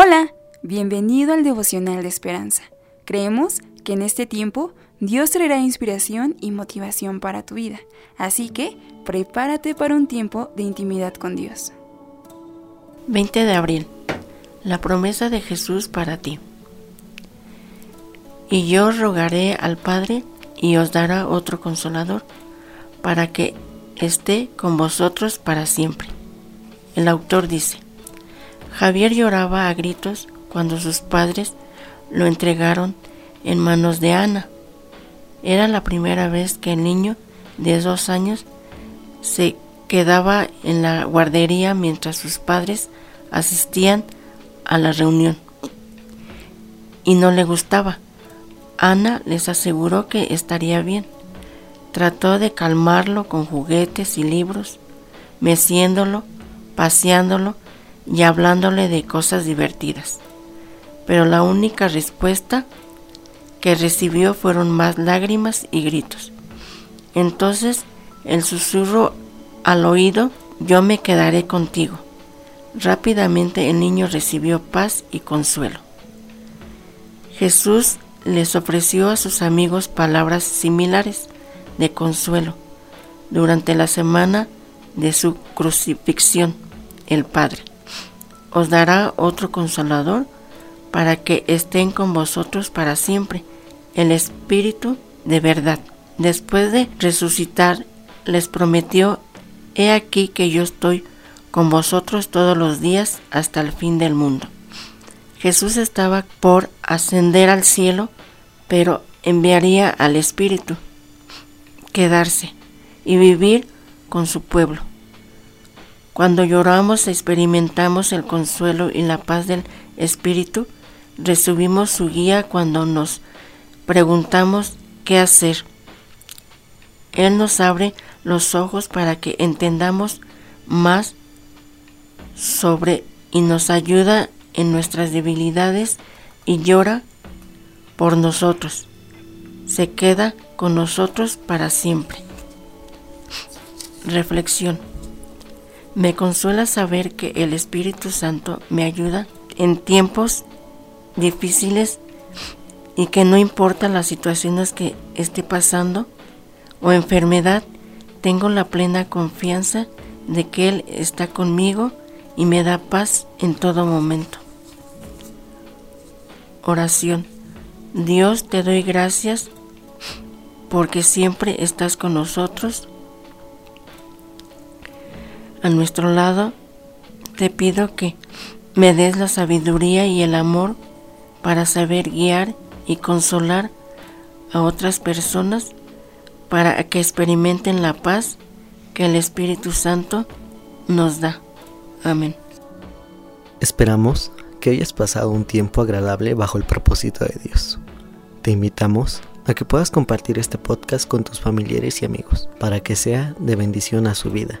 Hola, bienvenido al devocional de esperanza. Creemos que en este tiempo Dios traerá inspiración y motivación para tu vida, así que prepárate para un tiempo de intimidad con Dios. 20 de abril. La promesa de Jesús para ti. Y yo rogaré al Padre y os dará otro consolador, para que esté con vosotros para siempre. El autor dice, Javier lloraba a gritos cuando sus padres lo entregaron en manos de Ana. Era la primera vez que el niño de dos años se quedaba en la guardería mientras sus padres asistían a la reunión. Y no le gustaba. Ana les aseguró que estaría bien. Trató de calmarlo con juguetes y libros, meciéndolo, paseándolo y hablándole de cosas divertidas. Pero la única respuesta que recibió fueron más lágrimas y gritos. Entonces el susurro al oído, yo me quedaré contigo. Rápidamente el niño recibió paz y consuelo. Jesús les ofreció a sus amigos palabras similares de consuelo durante la semana de su crucifixión, el Padre os dará otro consolador para que estén con vosotros para siempre, el Espíritu de verdad. Después de resucitar, les prometió, He aquí que yo estoy con vosotros todos los días hasta el fin del mundo. Jesús estaba por ascender al cielo, pero enviaría al Espíritu, quedarse y vivir con su pueblo. Cuando lloramos experimentamos el consuelo y la paz del Espíritu, recibimos su guía cuando nos preguntamos qué hacer. Él nos abre los ojos para que entendamos más sobre y nos ayuda en nuestras debilidades y llora por nosotros. Se queda con nosotros para siempre. Reflexión. Me consuela saber que el Espíritu Santo me ayuda en tiempos difíciles y que no importa las situaciones que esté pasando o enfermedad, tengo la plena confianza de que Él está conmigo y me da paz en todo momento. Oración. Dios te doy gracias porque siempre estás con nosotros a nuestro lado, te pido que me des la sabiduría y el amor para saber guiar y consolar a otras personas para que experimenten la paz que el Espíritu Santo nos da. Amén. Esperamos que hayas pasado un tiempo agradable bajo el propósito de Dios. Te invitamos a que puedas compartir este podcast con tus familiares y amigos para que sea de bendición a su vida.